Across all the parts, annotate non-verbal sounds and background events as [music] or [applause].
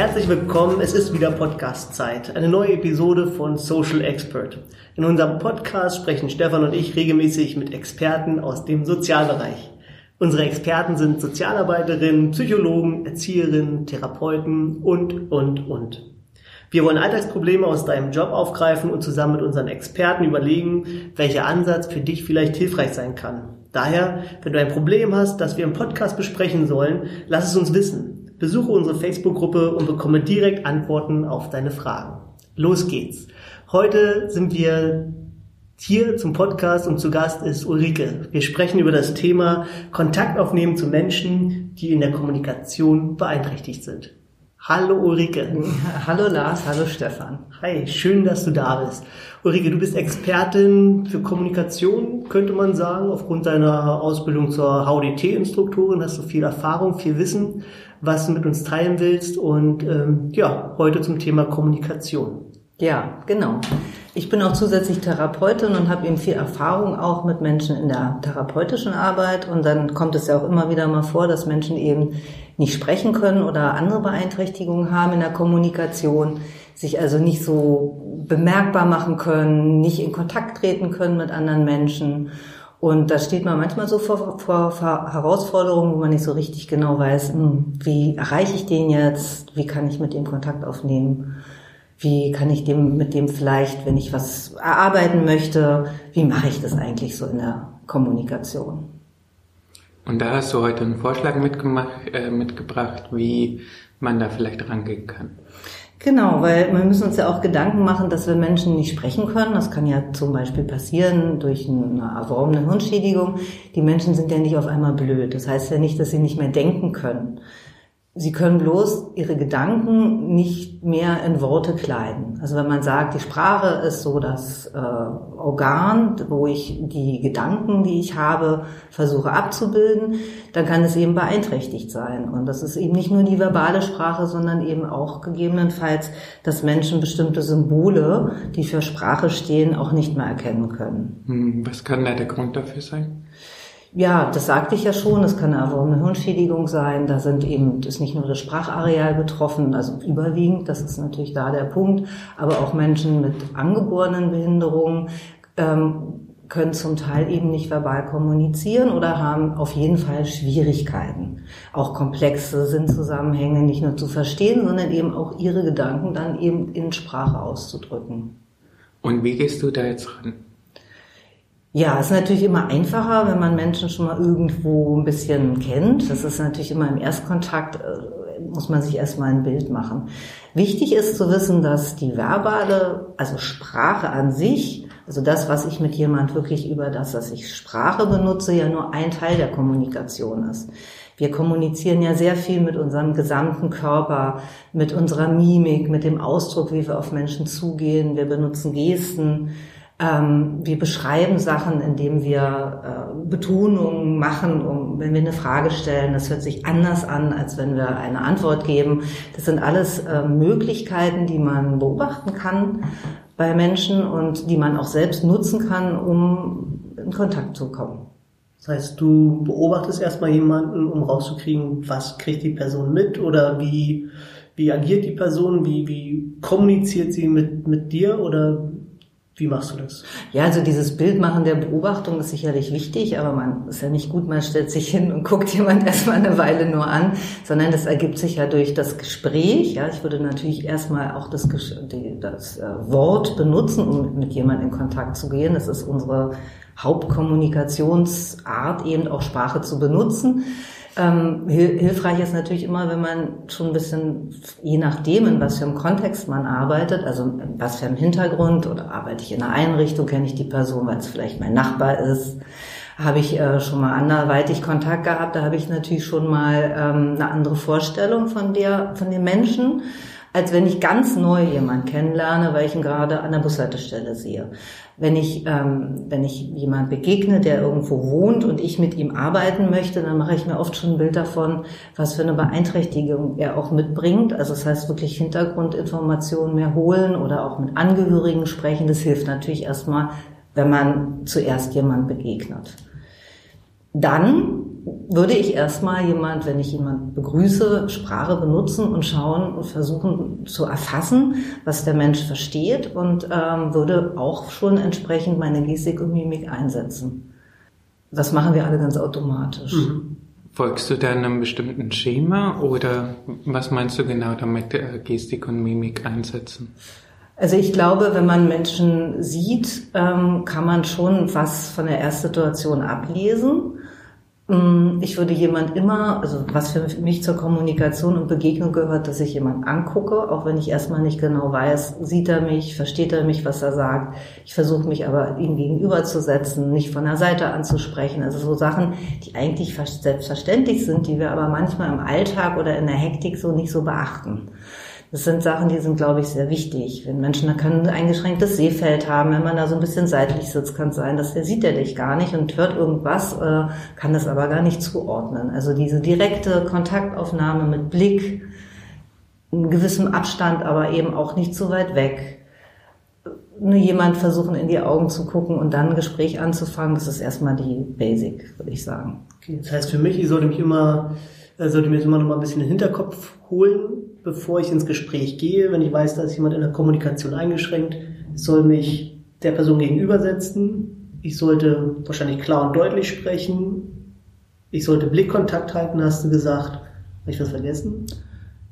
Herzlich willkommen, es ist wieder Podcast-Zeit. Eine neue Episode von Social Expert. In unserem Podcast sprechen Stefan und ich regelmäßig mit Experten aus dem Sozialbereich. Unsere Experten sind Sozialarbeiterinnen, Psychologen, Erzieherinnen, Therapeuten und, und, und. Wir wollen Alltagsprobleme aus deinem Job aufgreifen und zusammen mit unseren Experten überlegen, welcher Ansatz für dich vielleicht hilfreich sein kann. Daher, wenn du ein Problem hast, das wir im Podcast besprechen sollen, lass es uns wissen. Besuche unsere Facebook-Gruppe und bekomme direkt Antworten auf deine Fragen. Los geht's. Heute sind wir hier zum Podcast und zu Gast ist Ulrike. Wir sprechen über das Thema Kontakt aufnehmen zu Menschen, die in der Kommunikation beeinträchtigt sind. Hallo Ulrike. [laughs] Hallo Lars, hallo Stefan. Hi, schön, dass du da bist. Ulrike, du bist Expertin für Kommunikation, könnte man sagen. Aufgrund deiner Ausbildung zur HDT-Instruktorin hast du viel Erfahrung, viel Wissen, was du mit uns teilen willst. Und ähm, ja, heute zum Thema Kommunikation. Ja, genau. Ich bin auch zusätzlich Therapeutin und habe eben viel Erfahrung auch mit Menschen in der therapeutischen Arbeit. Und dann kommt es ja auch immer wieder mal vor, dass Menschen eben nicht sprechen können oder andere Beeinträchtigungen haben in der Kommunikation, sich also nicht so bemerkbar machen können, nicht in Kontakt treten können mit anderen Menschen. Und da steht man manchmal so vor, vor, vor Herausforderungen, wo man nicht so richtig genau weiß, hm, wie erreiche ich den jetzt, wie kann ich mit dem Kontakt aufnehmen. Wie kann ich dem mit dem vielleicht, wenn ich was erarbeiten möchte, wie mache ich das eigentlich so in der Kommunikation? Und da hast du heute einen Vorschlag mitgemacht, äh, mitgebracht, wie man da vielleicht rangehen kann. Genau, weil wir müssen uns ja auch Gedanken machen, dass wir Menschen nicht sprechen können. Das kann ja zum Beispiel passieren durch eine erworbene Hirnschädigung. Die Menschen sind ja nicht auf einmal blöd. Das heißt ja nicht, dass sie nicht mehr denken können. Sie können bloß ihre Gedanken nicht mehr in Worte kleiden. Also wenn man sagt, die Sprache ist so das äh, Organ, wo ich die Gedanken, die ich habe, versuche abzubilden, dann kann es eben beeinträchtigt sein. Und das ist eben nicht nur die verbale Sprache, sondern eben auch gegebenenfalls, dass Menschen bestimmte Symbole, die für Sprache stehen, auch nicht mehr erkennen können. Hm, was kann da der Grund dafür sein? Ja, das sagte ich ja schon. Es kann eine Hirnschädigung sein. Da sind eben, ist nicht nur das Sprachareal betroffen, also überwiegend, das ist natürlich da der Punkt, aber auch Menschen mit angeborenen Behinderungen ähm, können zum Teil eben nicht verbal kommunizieren oder haben auf jeden Fall Schwierigkeiten, auch komplexe Sinnzusammenhänge nicht nur zu verstehen, sondern eben auch ihre Gedanken dann eben in Sprache auszudrücken. Und wie gehst du da jetzt ran? Ja, ist natürlich immer einfacher, wenn man Menschen schon mal irgendwo ein bisschen kennt. Das ist natürlich immer im Erstkontakt, äh, muss man sich erstmal ein Bild machen. Wichtig ist zu wissen, dass die verbale, also Sprache an sich, also das, was ich mit jemand wirklich über das, dass ich Sprache benutze, ja nur ein Teil der Kommunikation ist. Wir kommunizieren ja sehr viel mit unserem gesamten Körper, mit unserer Mimik, mit dem Ausdruck, wie wir auf Menschen zugehen. Wir benutzen Gesten. Ähm, wir beschreiben Sachen, indem wir äh, Betonungen machen, um, wenn wir eine Frage stellen. Das hört sich anders an, als wenn wir eine Antwort geben. Das sind alles äh, Möglichkeiten, die man beobachten kann bei Menschen und die man auch selbst nutzen kann, um in Kontakt zu kommen. Das heißt, du beobachtest erstmal jemanden, um rauszukriegen, was kriegt die Person mit oder wie, wie agiert die Person, wie, wie kommuniziert sie mit, mit dir oder wie machst du das? Ja, also dieses Bildmachen der Beobachtung ist sicherlich wichtig, aber man ist ja nicht gut, man stellt sich hin und [laughs] guckt jemand erstmal eine Weile nur an, sondern das ergibt sich ja durch das Gespräch. Ja, ich würde natürlich erstmal auch das, das äh, Wort benutzen, um mit jemandem in Kontakt zu gehen. Das ist unsere Hauptkommunikationsart, eben auch Sprache zu benutzen. Ähm, hilfreich ist natürlich immer, wenn man schon ein bisschen, je nachdem, in was für einem Kontext man arbeitet, also was für einem Hintergrund oder arbeite ich in einer Einrichtung, kenne ich die Person, weil es vielleicht mein Nachbar ist, habe ich äh, schon mal anderweitig Kontakt gehabt, da habe ich natürlich schon mal ähm, eine andere Vorstellung von der, von den Menschen als wenn ich ganz neu jemanden kennenlerne, weil ich ihn gerade an der Bushaltestelle sehe. Wenn ich, ähm, wenn ich jemand begegne, der irgendwo wohnt und ich mit ihm arbeiten möchte, dann mache ich mir oft schon ein Bild davon, was für eine Beeinträchtigung er auch mitbringt. Also das heißt wirklich Hintergrundinformationen mehr holen oder auch mit Angehörigen sprechen. Das hilft natürlich erstmal, wenn man zuerst jemand begegnet. Dann würde ich erstmal jemand, wenn ich jemand begrüße, Sprache benutzen und schauen und versuchen zu erfassen, was der Mensch versteht und ähm, würde auch schon entsprechend meine Gestik und Mimik einsetzen. Das machen wir alle ganz automatisch. Mhm. Folgst du da einem bestimmten Schema oder was meinst du genau damit, äh, Gestik und Mimik einsetzen? Also ich glaube, wenn man Menschen sieht, ähm, kann man schon was von der Erstsituation ablesen. Mm, ich würde jemand immer, also was für mich zur Kommunikation und Begegnung gehört, dass ich jemand angucke, auch wenn ich erstmal nicht genau weiß, sieht er mich, versteht er mich, was er sagt. Ich versuche mich aber ihm gegenüberzusetzen, nicht von der Seite anzusprechen. Also so Sachen, die eigentlich selbstverständlich sind, die wir aber manchmal im Alltag oder in der Hektik so nicht so beachten. Das sind Sachen, die sind, glaube ich, sehr wichtig. Wenn Menschen da können ein eingeschränktes Sehfeld haben, wenn man da so ein bisschen seitlich sitzt, kann es sein, dass der sieht er dich gar nicht und hört irgendwas, äh, kann das aber gar nicht zuordnen. Also diese direkte Kontaktaufnahme mit Blick, in gewissem Abstand, aber eben auch nicht zu weit weg. Nur jemand versuchen, in die Augen zu gucken und dann ein Gespräch anzufangen, das ist erstmal die Basic, würde ich sagen. Okay, das heißt für mich, ich sollte mich immer, äh, sollte mir immer noch mal ein bisschen den Hinterkopf holen, bevor ich ins Gespräch gehe, wenn ich weiß, da ist jemand in der Kommunikation eingeschränkt, soll mich der Person gegenübersetzen. Ich sollte wahrscheinlich klar und deutlich sprechen. Ich sollte Blickkontakt halten, hast du gesagt. Habe ich was vergessen?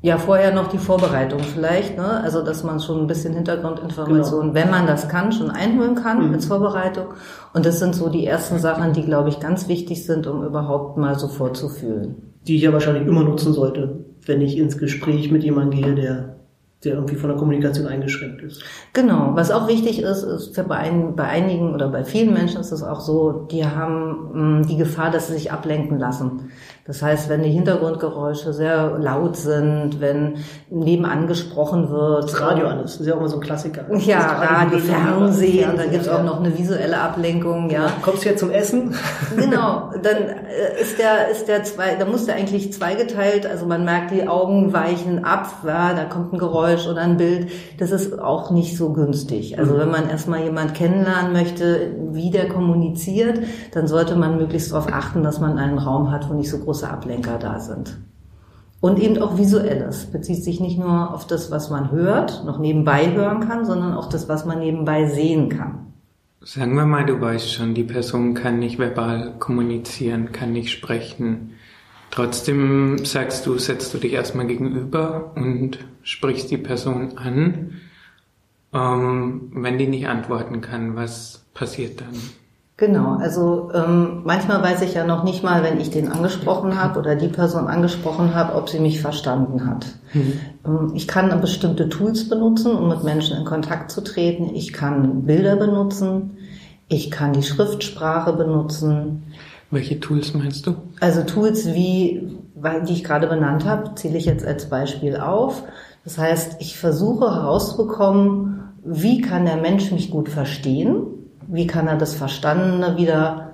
Ja, vorher noch die Vorbereitung vielleicht, ne? Also dass man schon ein bisschen Hintergrundinformationen, genau. wenn man das kann, schon einholen kann mhm. als Vorbereitung. Und das sind so die ersten Sachen, die, glaube ich, ganz wichtig sind, um überhaupt mal so vorzufühlen. Die ich ja wahrscheinlich immer nutzen sollte, wenn ich ins Gespräch mit jemandem gehe, der der irgendwie von der Kommunikation eingeschränkt ist. Genau. Was auch wichtig ist, ist für bei, ein, bei einigen oder bei vielen Menschen ist es auch so, die haben mh, mm, die Gefahr, dass sie sich ablenken lassen. Das heißt, wenn die Hintergrundgeräusche sehr laut sind, wenn nebenan gesprochen wird. Das Radio alles, das ist ja auch immer so ein Klassiker. [laughs] Ja, Radio, Fernsehen, da gibt es auch noch eine visuelle Ablenkung, ja. Kommst du jetzt zum Essen? [laughs] Genau, dann äh, ist der, ist der zwei, da muss der eigentlich zweigeteilt, also man merkt, die Augen weichen ab, ja, da kommt ein Geräusch oder ein Bild. Das ist auch nicht so günstig. Also mhm. wenn man erstmal jemand kennenlernen möchte, wie der kommuniziert, dann sollte man möglichst darauf achten, dass man einen Raum hat, wo nicht so groß große Ablenker da sind. Und eben auch visuelles. Bezieht sich nicht nur auf das, was man hört, noch nebenbei hören kann, sondern auch das, was man nebenbei sehen kann. Sagen wir mal, du weißt schon, die Person kann nicht verbal kommunizieren, kann nicht sprechen. Trotzdem sagst du, setzt du dich erstmal gegenüber und sprichst die Person an. Ähm, wenn die nicht antworten kann, was passiert dann? Genau, also ähm, manchmal weiß ich ja noch nicht mal, wenn ich den angesprochen habe oder die Person angesprochen habe, ob sie mich verstanden hat. Mhm. Ähm, ich kann bestimmte Tools benutzen, um mit Menschen in Kontakt zu treten. Ich kann Bilder benutzen, ich kann die Schriftsprache benutzen. Welche Tools meinst du? Also Tools wie, die ich gerade benannt habe, zähle ich jetzt als Beispiel auf. Das heißt, ich versuche herauszubekommen, wie kann der Mensch mich gut verstehen wie kann er das Verstandene wieder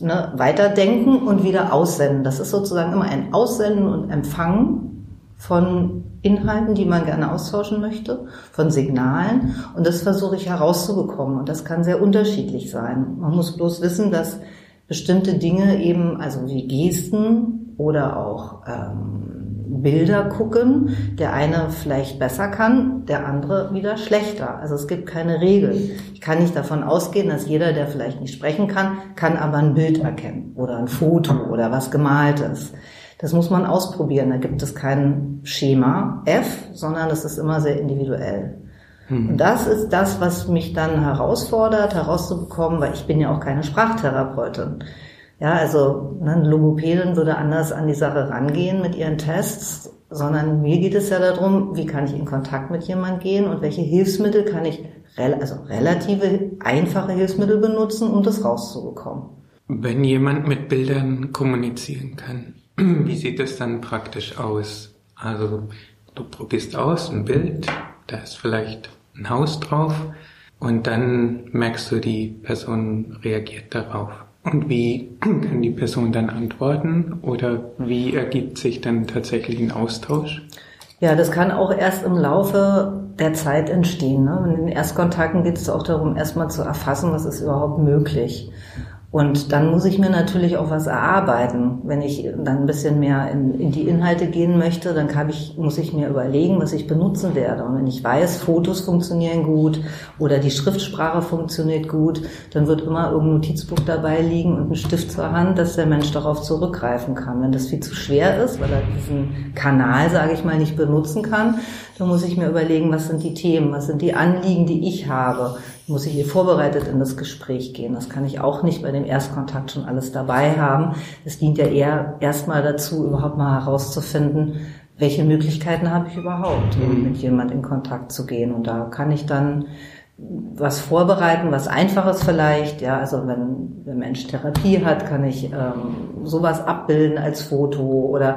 ne, weiterdenken und wieder aussenden. Das ist sozusagen immer ein Aussenden und Empfangen von Inhalten, die man gerne austauschen möchte, von Signalen. Und das versuche ich herauszubekommen. Und das kann sehr unterschiedlich sein. Man muss bloß wissen, dass bestimmte Dinge eben, also wie Gesten oder auch ähm, Bilder gucken. Der eine vielleicht besser kann, der andere wieder schlechter. Also es gibt keine Regeln. Ich kann nicht davon ausgehen, dass jeder, der vielleicht nicht sprechen kann, kann aber ein Bild erkennen oder ein Foto oder was gemaltes. Das muss man ausprobieren. Da gibt es kein Schema F, sondern das ist immer sehr individuell. Hm. Und das ist das, was mich dann herausfordert, herauszubekommen, weil ich bin ja auch keine Sprachtherapeutin. Ja, also ne, Logopädin würde anders an die Sache rangehen mit ihren Tests, sondern mir geht es ja darum, wie kann ich in Kontakt mit jemandem gehen und welche Hilfsmittel kann ich, also relative einfache Hilfsmittel benutzen, um das rauszubekommen. Wenn jemand mit Bildern kommunizieren kann, [clears throat] wie sieht es dann praktisch aus? Also du probierst aus ein Bild, da ist vielleicht ein Haus drauf und dann merkst du, die Person reagiert darauf. Und wie [clears throat] kann die Person dann antworten oder wie ergibt sich dann tatsächlich ein Austausch? Ja, das kann auch erst im Laufe der Zeit entstehen. Ne? In den Erstkontakten geht es auch darum, erstmal zu erfassen, was ist überhaupt möglich. Und dann muss ich mir natürlich auch was erarbeiten. Wenn ich dann ein bisschen mehr in, in die Inhalte gehen möchte, dann ich, muss ich mir überlegen, was ich benutzen werde. Und wenn ich weiß, Fotos funktionieren gut oder die Schriftsprache funktioniert gut, dann wird immer irgendein Notizbuch dabei liegen und ein Stift zur Hand, dass der Mensch darauf zurückgreifen kann. Wenn das viel zu schwer ist, weil er diesen Kanal, sage ich mal, nicht benutzen kann, dann muss ich mir überlegen, was sind die Themen, was sind die Anliegen, die ich habe muss ich hier vorbereitet in das Gespräch gehen. Das kann ich auch nicht bei dem Erstkontakt schon alles dabei haben. Es dient ja eher erstmal dazu, überhaupt mal herauszufinden, welche Möglichkeiten habe ich überhaupt, mhm. mit jemand in Kontakt zu gehen. Und da kann ich dann was vorbereiten, was Einfaches vielleicht. Ja, also wenn der Mensch Therapie hat, kann ich ähm, sowas abbilden als Foto oder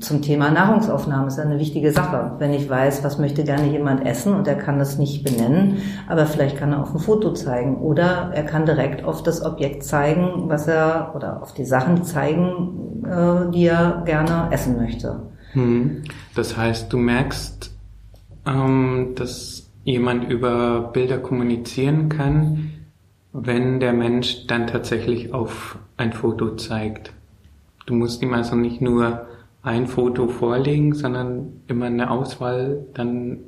zum Thema Nahrungsaufnahme ist eine wichtige Sache. Wenn ich weiß, was möchte gerne jemand essen und er kann das nicht benennen, aber vielleicht kann er auf ein Foto zeigen oder er kann direkt auf das Objekt zeigen, was er oder auf die Sachen zeigen, äh, die er gerne essen möchte. Hm. Das heißt, du merkst, ähm, dass jemand über Bilder kommunizieren kann, wenn der Mensch dann tatsächlich auf ein Foto zeigt. Du musst ihm also nicht nur ein Foto vorlegen, sondern immer eine Auswahl dann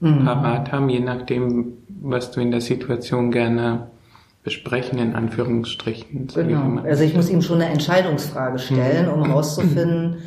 mhm. parat haben, je nachdem, was du in der Situation gerne besprechen, in Anführungsstrichen. Genau. Also ich muss ihm schon eine Entscheidungsfrage stellen, mhm. um herauszufinden,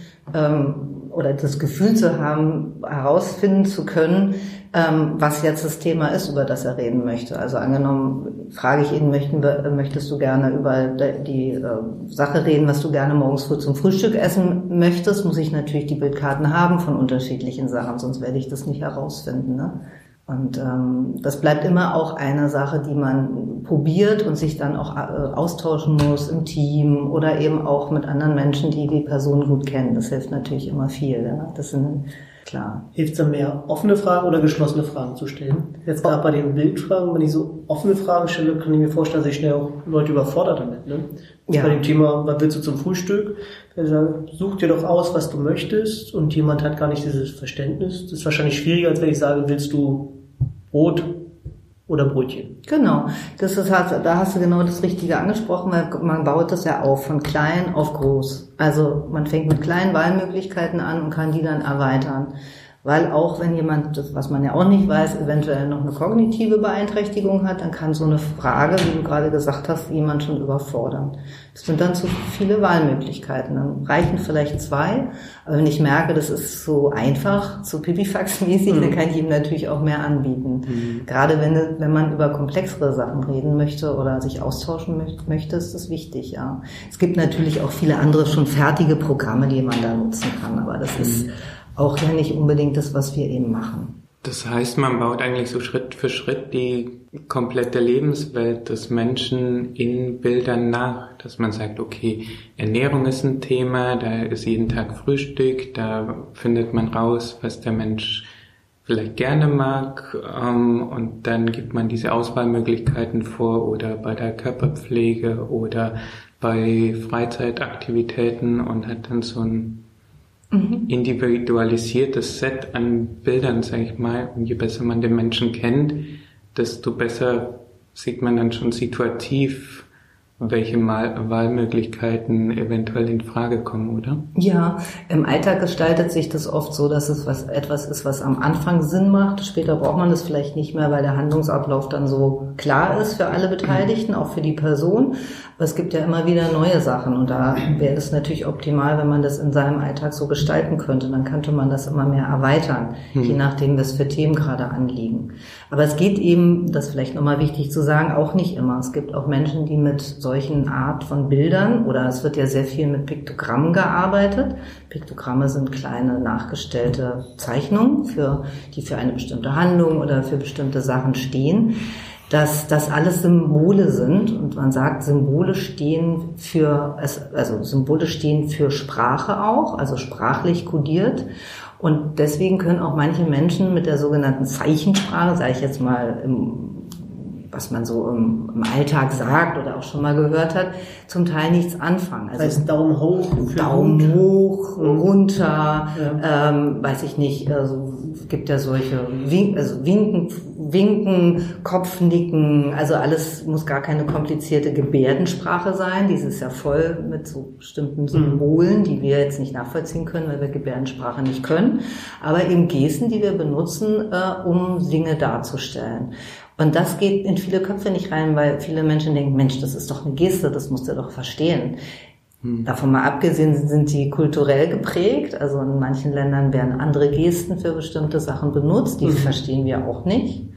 oder das Gefühl zu haben, herausfinden zu können, ähm, was jetzt das Thema ist, über das er reden möchte. Also angenommen, frage ich ihn, möchten, möchtest du gerne über die äh, Sache reden, was du gerne morgens früh zum Frühstück essen möchtest, muss ich natürlich die Bildkarten haben von unterschiedlichen Sachen, sonst werde ich das nicht herausfinden. Ne? Und ähm, das bleibt immer auch eine Sache, die man probiert und sich dann auch äh, austauschen muss im Team oder eben auch mit anderen Menschen, die die Person gut kennen. Das hilft natürlich immer viel. Ja? Das sind klar. Hilft es dann mehr, offene Fragen oder geschlossene Fragen zu stellen? Jetzt gerade bei den Bildfragen, wenn ich so offene Fragen stelle, kann ich mir vorstellen, dass ich schnell auch Leute überfordert damit. Ne? Ja. Bei dem Thema, was willst du zum Frühstück? Such dir doch aus, was du möchtest und jemand hat gar nicht dieses Verständnis. Das ist wahrscheinlich schwieriger, als wenn ich sage, willst du Brot oder Brötchen. Genau, das ist halt, da hast du genau das Richtige angesprochen, weil man baut das ja auf von klein auf groß. Also man fängt mit kleinen Wahlmöglichkeiten an und kann die dann erweitern. Weil auch wenn jemand, was man ja auch nicht weiß, eventuell noch eine kognitive Beeinträchtigung hat, dann kann so eine Frage, wie du gerade gesagt hast, jemand schon überfordern. Es sind dann zu viele Wahlmöglichkeiten. Dann reichen vielleicht zwei, aber wenn ich merke, das ist so einfach, so pipifax-mäßig, mhm. dann kann ich ihm natürlich auch mehr anbieten. Mhm. Gerade wenn, wenn man über komplexere Sachen reden möchte oder sich austauschen möchte, ist das wichtig, ja. Es gibt natürlich auch viele andere schon fertige Programme, die man da nutzen kann, aber das mhm. ist auch ja nicht unbedingt das, was wir eben machen. Das heißt, man baut eigentlich so Schritt für Schritt die komplette Lebenswelt des Menschen in Bildern nach, dass man sagt, okay, Ernährung ist ein Thema, da ist jeden Tag Frühstück, da findet man raus, was der Mensch vielleicht gerne mag ähm, und dann gibt man diese Auswahlmöglichkeiten vor oder bei der Körperpflege oder bei Freizeitaktivitäten und hat dann so ein mhm. individualisiertes Set an Bildern, sage ich mal. Und je besser man den Menschen kennt, desto besser sieht man dann schon situativ, welche Mal Wahlmöglichkeiten eventuell in Frage kommen, oder? Ja, im Alltag gestaltet sich das oft so, dass es was, etwas ist, was am Anfang Sinn macht. Später braucht man es vielleicht nicht mehr, weil der Handlungsablauf dann so klar ist für alle Beteiligten, auch für die Person. Aber es gibt ja immer wieder neue Sachen und da wäre es natürlich optimal, wenn man das in seinem Alltag so gestalten könnte. Dann könnte man das immer mehr erweitern, hm. je nachdem, was für Themen gerade anliegen. Aber es geht eben, das ist vielleicht nochmal wichtig zu sagen, auch nicht immer. Es gibt auch Menschen, die mit solchen Art von Bildern oder es wird ja sehr viel mit Piktogrammen gearbeitet. Piktogramme sind kleine nachgestellte Zeichnungen, für, die für eine bestimmte Handlung oder für bestimmte Sachen stehen dass das alles Symbole sind und man sagt, Symbole stehen für, also Symbole stehen für Sprache auch, also sprachlich kodiert. Und deswegen können auch manche Menschen mit der sogenannten Zeichensprache, sage ich jetzt mal im was man so im, im, Alltag sagt oder auch schon mal gehört hat, zum Teil nichts anfangen. Also heißt Daumen hoch, Daumen gut. hoch, mhm. runter, ja. ähm, weiß ich nicht, also gibt ja solche Wink, also Winken, Winken, Kopfnicken, also alles muss gar keine komplizierte Gebärdensprache sein. Dieses ja voll mit so bestimmten Symbolen, die wir jetzt nicht nachvollziehen können, weil wir Gebärdensprache nicht können, aber eben Gesten, die wir benutzen, äh, um Dinge darzustellen. Und das geht in viele Köpfe nicht rein, weil viele Menschen denken, Mensch, das ist doch eine Geste, das musst du doch verstehen. Hm. Davon mal abgesehen sind die kulturell geprägt. Also in manchen Ländern werden andere Gesten für bestimmte Sachen benutzt. Die mhm. verstehen wir auch nicht.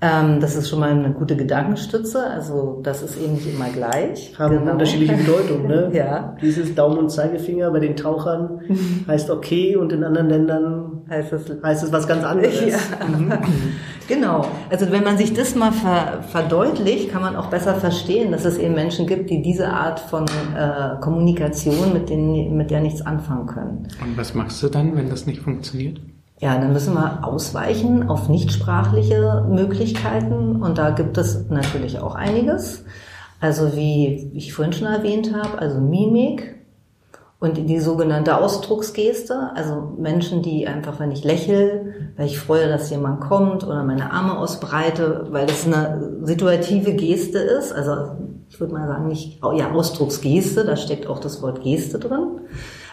Ähm, das ist schon mal eine gute Gedankenstütze. Also das ist eben nicht immer gleich. Haben genau. unterschiedliche Bedeutung. Ne? [laughs] ja. Dieses Daumen und Zeigefinger bei den Tauchern [laughs] heißt okay und in anderen Ländern heißt es, heißt es was ganz anderes. [laughs] Ja. Mhm. genau. Also wenn man sich das mal ver verdeutlicht, kann man auch besser verstehen, dass es eben Menschen gibt, die diese Art von äh, Kommunikation mit, denen, mit der nichts anfangen können. Und was machst du dann, wenn das nicht funktioniert? Ja, dann müssen wir ausweichen auf nichtsprachliche Möglichkeiten und da gibt es natürlich auch einiges. Also wie ich vorhin schon erwähnt habe, also Mimik und die sogenannte Ausdrucksgeste, also Menschen, die einfach, wenn ich lächle, weil ich freue, dass jemand kommt oder meine Arme ausbreite, weil das eine situative Geste ist, also ich würde mal sagen, nicht, ja, Ausdrucksgeste, da steckt auch das Wort Geste drin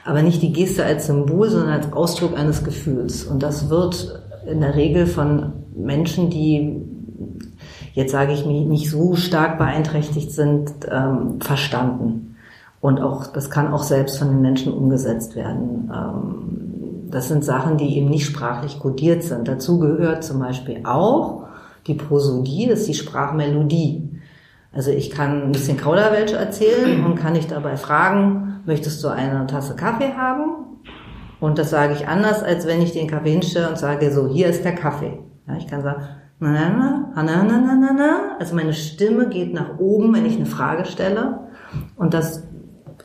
aber nicht die Geste als Symbol, sondern als Ausdruck eines Gefühls. Und das wird in der Regel von Menschen, die jetzt sage ich mich nicht so stark beeinträchtigt sind, ähm, verstanden. Und auch, das kann auch selbst von den Menschen umgesetzt werden. Ähm, das sind Sachen, die eben nicht sprachlich kodiert sind. Dazu gehört zum Beispiel auch die Prosodie, das ist die Sprachmelodie. Also ich kann ein bisschen Kauderwelsch erzählen und kann ich dabei fragen, möchtest du eine Tasse Kaffee haben? Und das sage ich anders, als wenn ich den Kaffee hinstelle und sage, so, hier ist der Kaffee. Ja, ich kann sagen, na, na, na, na, na, na, na, na. Also meine Stimme geht nach oben, wenn ich eine Frage stelle. Und das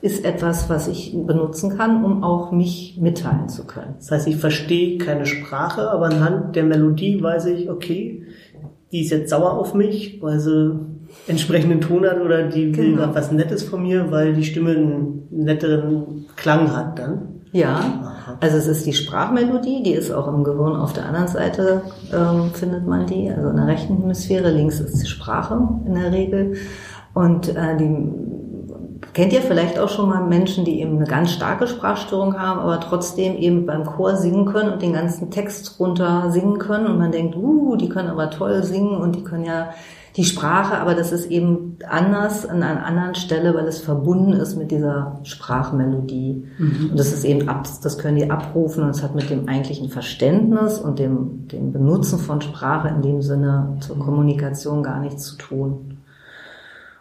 ist etwas, was ich benutzen kann, um auch mich mitteilen zu können. Das heißt, ich verstehe keine Sprache, aber anhand der Melodie weiß ich, okay, die ist jetzt sauer auf mich, weil sie entsprechenden Ton hat oder die will genau. was Nettes von mir, weil die Stimme einen netteren Klang hat dann. Ja, also es ist die Sprachmelodie, die ist auch im Gehirn auf der anderen Seite, ähm, findet man die, also in der rechten Hemisphäre, links ist die Sprache in der Regel. Und äh, die kennt ihr vielleicht auch schon mal Menschen, die eben eine ganz starke Sprachstörung haben, aber trotzdem eben beim Chor singen können und den ganzen Text runter singen können und man denkt, uh, die können aber toll singen und die können ja die Sprache, aber das ist eben anders an einer anderen Stelle, weil es verbunden ist mit dieser Sprachmelodie. Mhm. Und das ist eben ab, das können die abrufen und es hat mit dem eigentlichen Verständnis und dem, dem Benutzen von Sprache in dem Sinne zur Kommunikation gar nichts zu tun.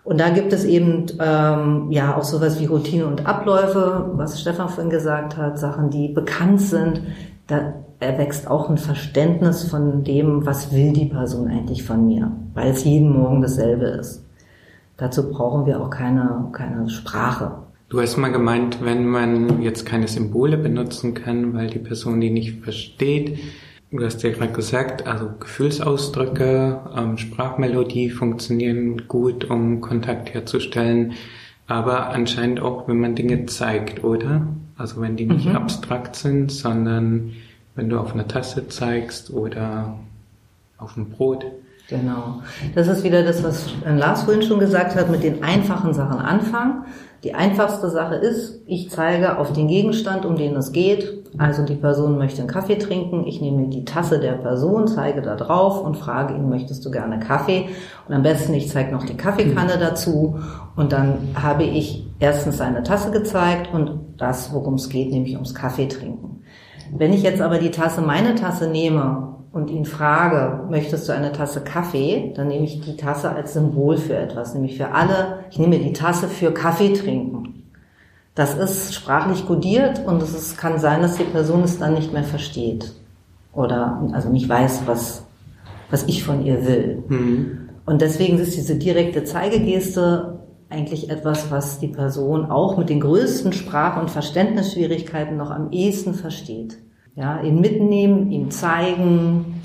Und da gibt es eben ähm, ja auch sowas wie Routine und Abläufe, was Stefan vorhin gesagt hat, Sachen, die bekannt sind. Da erwächst auch ein Verständnis von dem, was will die Person eigentlich von mir, weil es jeden Morgen dasselbe ist. Dazu brauchen wir auch keine, keine Sprache. Du hast mal gemeint, wenn man jetzt keine Symbole benutzen kann, weil die Person die nicht versteht, du hast ja gerade gesagt, also Gefühlsausdrücke, ähm, Sprachmelodie funktionieren gut, um Kontakt herzustellen, aber anscheinend auch, wenn man Dinge zeigt, oder? Also wenn die nicht mhm. abstrakt sind, sondern wenn du auf eine Tasse zeigst oder auf ein Brot. Genau. Das ist wieder das, was Lars vorhin schon gesagt hat, mit den einfachen Sachen anfangen. Die einfachste Sache ist, ich zeige auf den Gegenstand, um den es geht. Also die Person möchte einen Kaffee trinken. Ich nehme die Tasse der Person, zeige da drauf und frage ihn, möchtest du gerne Kaffee? Und am besten, ich zeige noch die Kaffeekanne dazu. Und dann habe ich erstens seine Tasse gezeigt und das, worum es geht, nämlich ums Kaffee trinken. Wenn ich jetzt aber die Tasse, meine Tasse nehme und ihn frage, möchtest du eine Tasse Kaffee, dann nehme ich die Tasse als Symbol für etwas, nämlich für alle, ich nehme die Tasse für Kaffee trinken. Das ist sprachlich kodiert und es ist, kann sein, dass die Person es dann nicht mehr versteht oder also nicht weiß, was, was ich von ihr will. Mhm. Und deswegen ist diese direkte Zeigegeste eigentlich etwas, was die Person auch mit den größten Sprach- und Verständnisschwierigkeiten noch am ehesten versteht. Ja, ihn mitnehmen, ihm zeigen,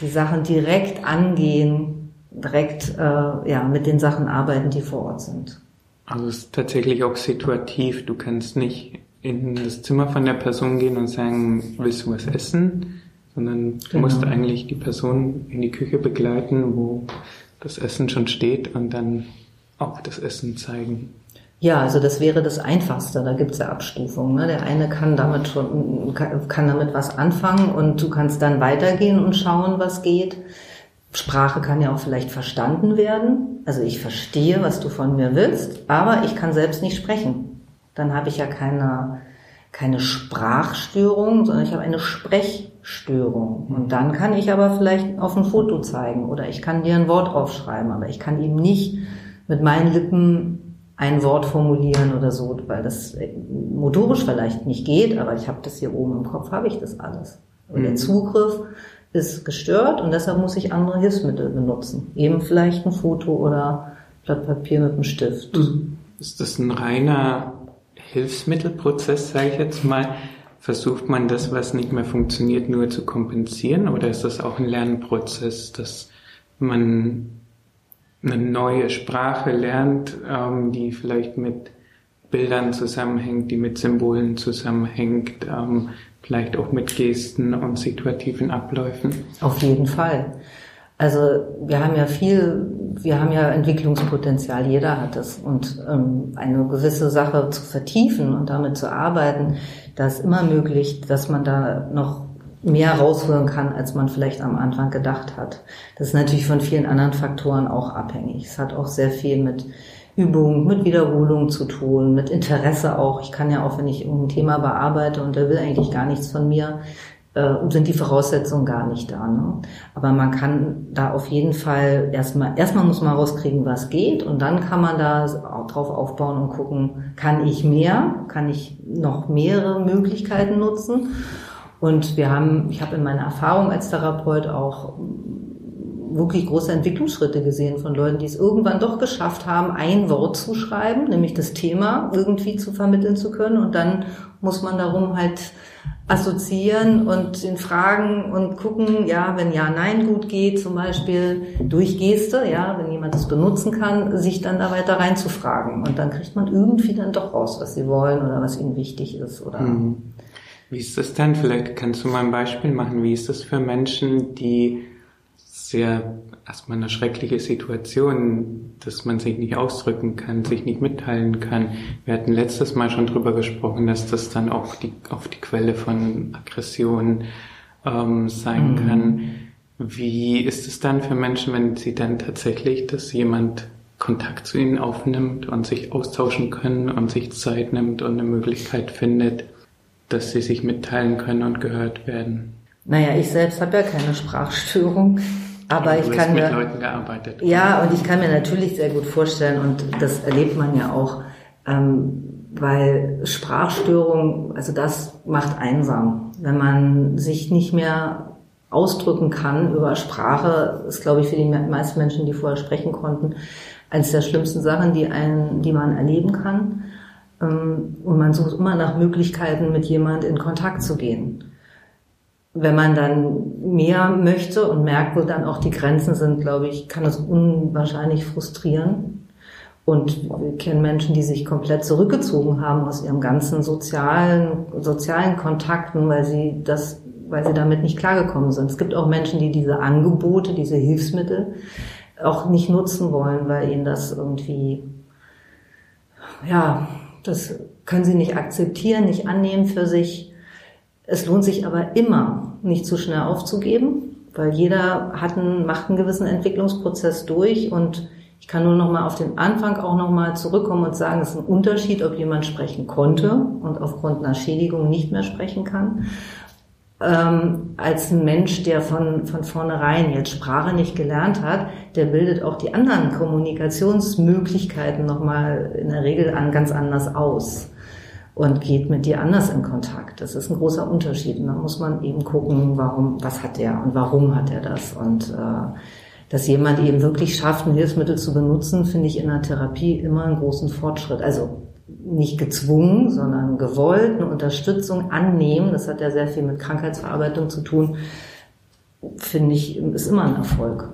die Sachen direkt angehen. direkt äh, ja, mit den Sachen arbeiten, die vor Ort sind. Also es ist tatsächlich auch situativ. Du kannst nicht in das Zimmer von der Person gehen und sagen, willst du was essen? Sondern du genau. musst eigentlich die Person in die Küche begleiten, wo das Essen schon steht und dann auch das Essen zeigen. Ja, also das wäre das Einfachste. Da gibt es ja Abstufungen. Ne? Der eine kann damit schon kann damit was anfangen und du kannst dann weitergehen und schauen, was geht. Sprache kann ja auch vielleicht verstanden werden. Also ich verstehe, was du von mir willst, aber ich kann selbst nicht sprechen. Dann habe ich ja keine, keine Sprachstörung, sondern ich habe eine Sprechstörung. Und dann kann ich aber vielleicht auf ein Foto zeigen oder ich kann dir ein Wort aufschreiben, aber ich kann ihm nicht mit meinen Lippen ein Wort formulieren oder so, weil das motorisch vielleicht nicht geht, aber ich habe das hier oben im Kopf, habe ich das alles. Und der mhm. Zugriff ist gestört und deshalb muss ich andere Hilfsmittel benutzen. Eben vielleicht ein Foto oder Blatt Papier mit einem Stift. Mhm. Ist das ein reiner Hilfsmittelprozess, sage ich jetzt mal? Versucht man das, was nicht mehr funktioniert, nur zu kompensieren oder ist das auch ein Lernprozess, dass man eine neue Sprache lernt, ähm, die vielleicht mit Bildern zusammenhängt, die mit Symbolen zusammenhängt, ähm, vielleicht auch mit Gesten und situativen Abläufen? Auf jeden Fall. Also wir haben ja viel, wir haben ja Entwicklungspotenzial, jeder hat es. Und ähm, eine gewisse Sache zu vertiefen und damit zu arbeiten, da ist immer möglich, dass man da noch mehr rausholen kann, als man vielleicht am Anfang gedacht hat. Das ist natürlich von vielen anderen Faktoren auch abhängig. Es hat auch sehr viel mit Übung, mit Wiederholung zu tun, mit Interesse auch. Ich kann ja auch, wenn ich ein Thema bearbeite und der will eigentlich gar nichts von mir, äh, sind die Voraussetzungen gar nicht da. Ne? Aber man kann da auf jeden Fall erstmal, erstmal muss man rauskriegen, was geht und dann kann man da auch drauf aufbauen und gucken, kann ich mehr, kann ich noch mehrere Möglichkeiten nutzen. Und wir haben, ich habe in meiner Erfahrung als Therapeut auch wirklich große Entwicklungsschritte gesehen von Leuten, die es irgendwann doch geschafft haben, ein Wort zu schreiben, nämlich das Thema irgendwie zu vermitteln zu können. Und dann muss man darum halt assoziieren und den Fragen und gucken, ja, wenn ja, nein gut geht, zum Beispiel durch Geste, ja, wenn jemand das benutzen kann, sich dann da weiter reinzufragen. Und dann kriegt man irgendwie dann doch raus, was sie wollen oder was ihnen wichtig ist oder. Mhm. Wie ist das denn? Vielleicht kannst du mal ein Beispiel machen. Wie ist das für Menschen, die sehr erstmal eine schreckliche Situation, dass man sich nicht ausdrücken kann, sich nicht mitteilen kann. Wir hatten letztes Mal schon drüber gesprochen, dass das dann auch die, auf die Quelle von Aggression ähm, sein mhm. kann. Wie ist es dann für Menschen, wenn sie dann tatsächlich, dass jemand Kontakt zu ihnen aufnimmt und sich austauschen können und sich Zeit nimmt und eine Möglichkeit findet, dass sie sich mitteilen können und gehört werden? Naja, ich selbst habe ja keine Sprachstörung. Aber ich kann mir, Leuten gearbeitet. Ja, und ich kann mir natürlich sehr gut vorstellen, und das erlebt man ja auch, ähm, weil Sprachstörung, also das macht einsam. Wenn man sich nicht mehr ausdrücken kann über Sprache, ist, glaube ich, für die meisten Menschen, die vorher sprechen konnten, eines der schlimmsten Sachen, die, einen, die man erleben kann. Ähm, und man sucht immer nach Möglichkeiten, mit jemand in Kontakt zu gehen wenn man dann mehr möchte und merkt, wo dann auch die Grenzen sind, glaube ich, kann es unwahrscheinlich frustrieren. Und wir kennen Menschen, die sich komplett zurückgezogen haben aus ihrem ganzen sozialen, sozialen Kontakten, weil sie das, weil sie damit nicht klargekommen sind. Es gibt auch Menschen, die diese Angebote, diese Hilfsmittel auch nicht nutzen wollen, weil ihnen das irgendwie, ja, das können sie nicht akzeptieren, nicht annehmen für sich. Es lohnt sich aber immer, nicht zu schnell aufzugeben, weil jeder hat einen, macht einen gewissen Entwicklungsprozess durch und ich kann nur noch mal auf den Anfang auch noch mal zurückkommen und sagen, es ist ein Unterschied, ob jemand sprechen konnte und aufgrund einer Schädigung nicht mehr sprechen kann, ähm, als ein Mensch, der von, von vornherein jetzt Sprache nicht gelernt hat, der bildet auch die anderen Kommunikationsmöglichkeiten noch mal in der Regel an ganz anders aus und geht mit dir anders in Kontakt. Das ist ein großer Unterschied. Und da muss man eben gucken, warum, was hat er und warum hat er das. Und äh, dass jemand eben wirklich schafft, ein Hilfsmittel zu benutzen, finde ich in der Therapie immer einen großen Fortschritt. Also nicht gezwungen, sondern gewollt, eine Unterstützung annehmen. Das hat ja sehr viel mit Krankheitsverarbeitung zu tun. Finde ich, ist immer ein Erfolg.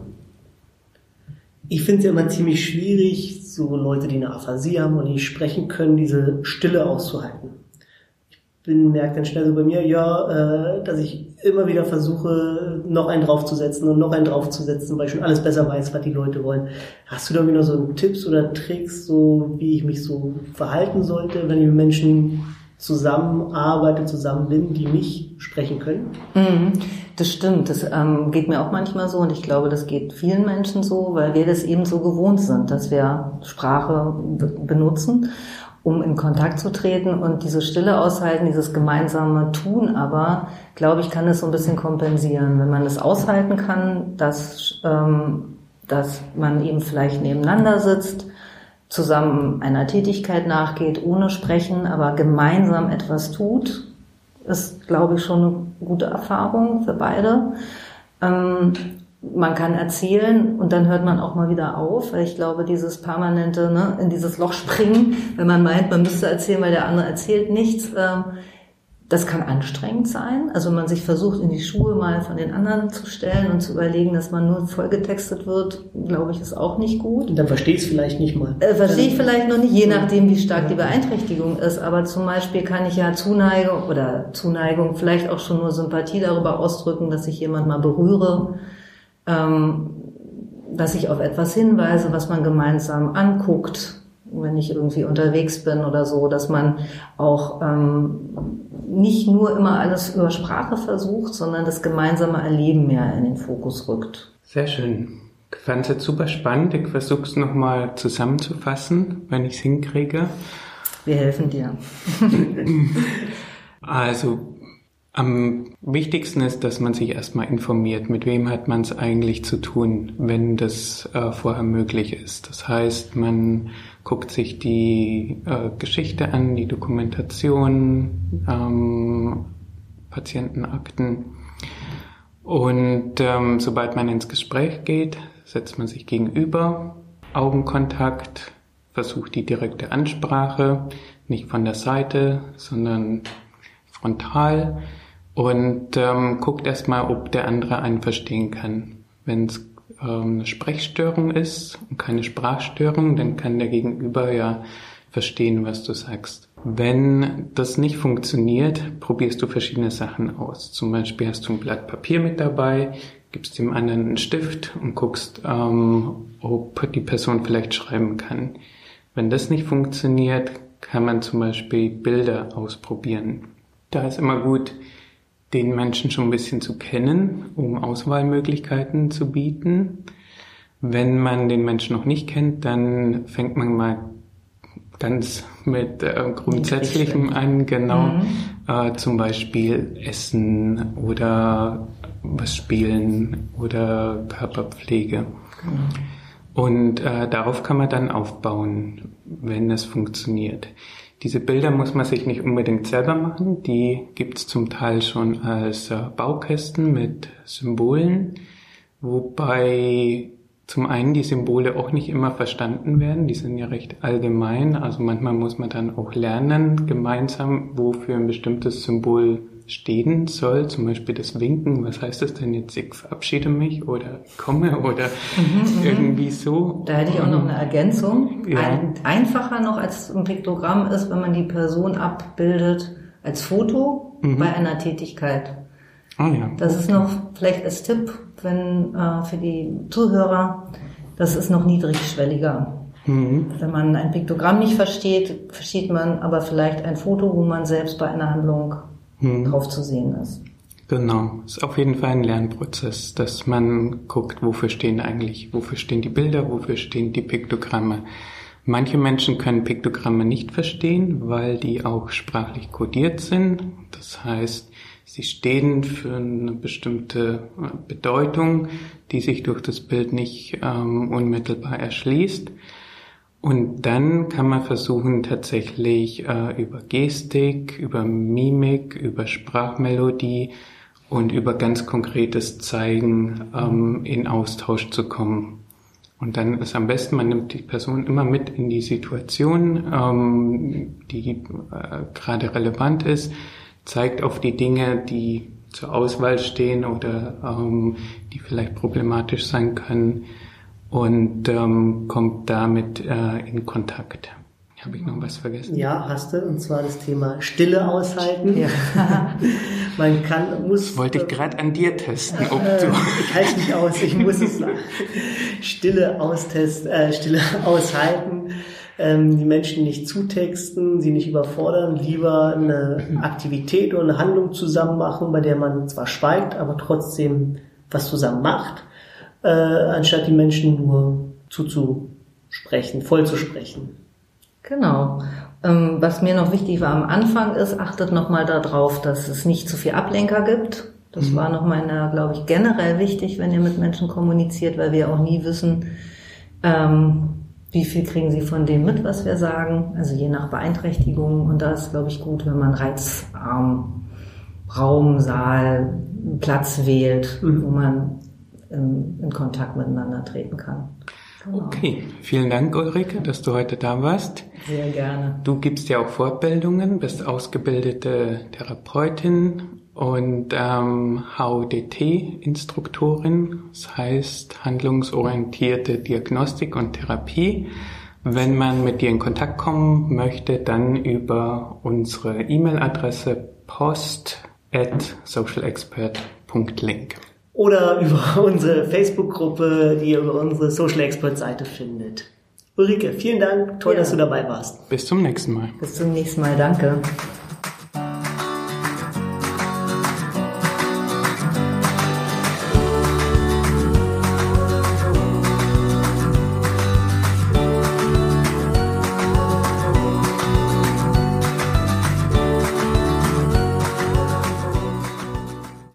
Ich finde es ja immer ziemlich schwierig, so Leute, die eine Aphasie haben und nicht sprechen können, diese Stille auszuhalten. Bin, merke dann schnell so bei mir, ja, äh, dass ich immer wieder versuche, noch einen draufzusetzen und noch einen draufzusetzen, weil ich schon alles besser weiß, was die Leute wollen. Hast du da wieder so Tipps oder Tricks, so wie ich mich so verhalten sollte, wenn ich mit Menschen zusammenarbeite, zusammen bin, die nicht sprechen können? Mhm, das stimmt. Das ähm, geht mir auch manchmal so und ich glaube, das geht vielen Menschen so, weil wir das eben so gewohnt sind, dass wir Sprache benutzen, um in Kontakt zu treten und diese Stille aushalten, dieses gemeinsame Tun. Aber glaube ich, kann das so ein bisschen kompensieren, wenn man das aushalten kann, dass ähm, dass man eben vielleicht nebeneinander sitzt zusammen einer Tätigkeit nachgeht, ohne sprechen, aber gemeinsam etwas tut, ist, glaube ich, schon eine gute Erfahrung für beide. Ähm, man kann erzählen und dann hört man auch mal wieder auf, weil ich glaube, dieses permanente ne, in dieses Loch springen, wenn man meint, man müsste erzählen, weil der andere erzählt nichts, ähm, das kann anstrengend sein. Also man sich versucht, in die Schuhe mal von den anderen zu stellen und zu überlegen, dass man nur vollgetextet wird, glaube ich, ist auch nicht gut. Und dann verstehe ich es vielleicht nicht mal. Äh, verstehe ich vielleicht noch nicht, je nachdem, wie stark die Beeinträchtigung ist. Aber zum Beispiel kann ich ja Zuneigung oder Zuneigung, vielleicht auch schon nur Sympathie darüber ausdrücken, dass ich jemand mal berühre, dass ich auf etwas hinweise, was man gemeinsam anguckt wenn ich irgendwie unterwegs bin oder so, dass man auch ähm, nicht nur immer alles über Sprache versucht, sondern das gemeinsame Erleben mehr in den Fokus rückt. Sehr schön. Ich fand es jetzt super spannend. Ich versuche es nochmal zusammenzufassen, wenn ich es hinkriege. Wir helfen dir. [laughs] [laughs] also am wichtigsten ist, dass man sich erstmal informiert, mit wem hat man es eigentlich zu tun, wenn das äh, vorher möglich ist. Das heißt, man guckt sich die äh, Geschichte an, die Dokumentation, ähm, Patientenakten. Und ähm, sobald man ins Gespräch geht, setzt man sich gegenüber, Augenkontakt, versucht die direkte Ansprache, nicht von der Seite, sondern frontal und ähm, guckt erstmal, ob der andere einen verstehen kann. Wenn es ähm, eine Sprechstörung ist und keine Sprachstörung, dann kann der Gegenüber ja verstehen, was du sagst. Wenn das nicht funktioniert, probierst du verschiedene Sachen aus. Zum Beispiel hast du ein Blatt Papier mit dabei, gibst dem anderen einen Stift und guckst, ähm, ob die Person vielleicht schreiben kann. Wenn das nicht funktioniert, kann man zum Beispiel Bilder ausprobieren. Da ist immer gut, den Menschen schon ein bisschen zu kennen, um Auswahlmöglichkeiten zu bieten. Wenn man den Menschen noch nicht kennt, dann fängt man mal ganz mit äh, Grundsätzlichem an, genau. Mhm. Äh, zum Beispiel Essen oder was spielen oder Körperpflege. Mhm. Und äh, darauf kann man dann aufbauen, wenn es funktioniert. Diese Bilder muss man sich nicht unbedingt selber machen. Die gibt es zum Teil schon als äh, Baukästen mit Symbolen, wobei zum einen die Symbole auch nicht immer verstanden werden. Die sind ja recht allgemein. Also manchmal muss man dann auch lernen, gemeinsam, wofür ein bestimmtes Symbol stehen soll, zum Beispiel das Winken, was heißt das denn jetzt, ich verabschiede mich oder komme oder mhm, mhm. irgendwie so. Da hätte ich auch noch eine Ergänzung. Ja. Ein, einfacher noch als ein Piktogramm ist, wenn man die Person abbildet als Foto mhm. bei einer Tätigkeit. Oh ja. Das ist noch vielleicht als Tipp, wenn äh, für die Zuhörer, das ist noch niedrigschwelliger. Mhm. Wenn man ein Piktogramm nicht versteht, versteht man aber vielleicht ein Foto, wo man selbst bei einer Handlung hm. drauf zu sehen ist. Genau, ist auf jeden Fall ein Lernprozess, dass man guckt, wofür stehen eigentlich, wofür stehen die Bilder, wofür stehen die Piktogramme. Manche Menschen können Piktogramme nicht verstehen, weil die auch sprachlich kodiert sind. Das heißt, sie stehen für eine bestimmte äh, Bedeutung, die sich durch das Bild nicht ähm, unmittelbar erschließt. Und dann kann man versuchen, tatsächlich äh, über Gestik, über Mimik, über Sprachmelodie und über ganz konkretes Zeigen ähm, in Austausch zu kommen. Und dann ist am besten, man nimmt die Person immer mit in die Situation, ähm, die äh, gerade relevant ist, zeigt auf die Dinge, die zur Auswahl stehen oder ähm, die vielleicht problematisch sein können und ähm, kommt damit äh, in Kontakt. Habe ich noch was vergessen? Ja, hast du, und zwar das Thema Stille aushalten. Ja. [laughs] Man kann, muss. Das wollte ich gerade an dir testen, ob Äh, du. [laughs] ich halte mich aus, ich muss es sagen. Stille austest, äh, Stille [laughs] aushalten, ähm, die Menschen nicht zutexten, sie nicht überfordern, lieber eine Aktivität oder eine Handlung zusammen machen, bei der man zwar schweigt, aber trotzdem was zusammen macht, äh, anstatt die Menschen nur zuzusprechen, voll zu sprechen. Genau. Ähm, was mir noch wichtig war am Anfang ist, achtet nochmal darauf, dass es nicht zu viel Ablenker gibt. Das war nochmal, glaube ich, generell wichtig, wenn ihr mit Menschen kommuniziert, weil wir auch nie wissen, ähm, wie viel kriegen sie von dem mit, was wir sagen. Also je nach Beeinträchtigung. Und da ist, glaube ich, gut, wenn man reizarm Raum, Saal, Platz wählt, wo man in Kontakt miteinander treten kann. Genau. Okay, vielen Dank, Ulrike, dass du heute da warst. Sehr gerne. Du gibst ja auch Fortbildungen, bist ausgebildete Therapeutin und ähm, HODT-Instruktorin, das heißt handlungsorientierte Diagnostik und Therapie. Wenn man mit dir in Kontakt kommen möchte, dann über unsere E-Mail-Adresse post at socialexpert.link. Oder über [laughs] unsere Facebook-Gruppe, die ihr über unsere Social Expert-Seite findet. Ulrike, vielen Dank. Toll, Ja. dass du dabei warst. Bis zum nächsten Mal. Bis zum nächsten Mal. Danke.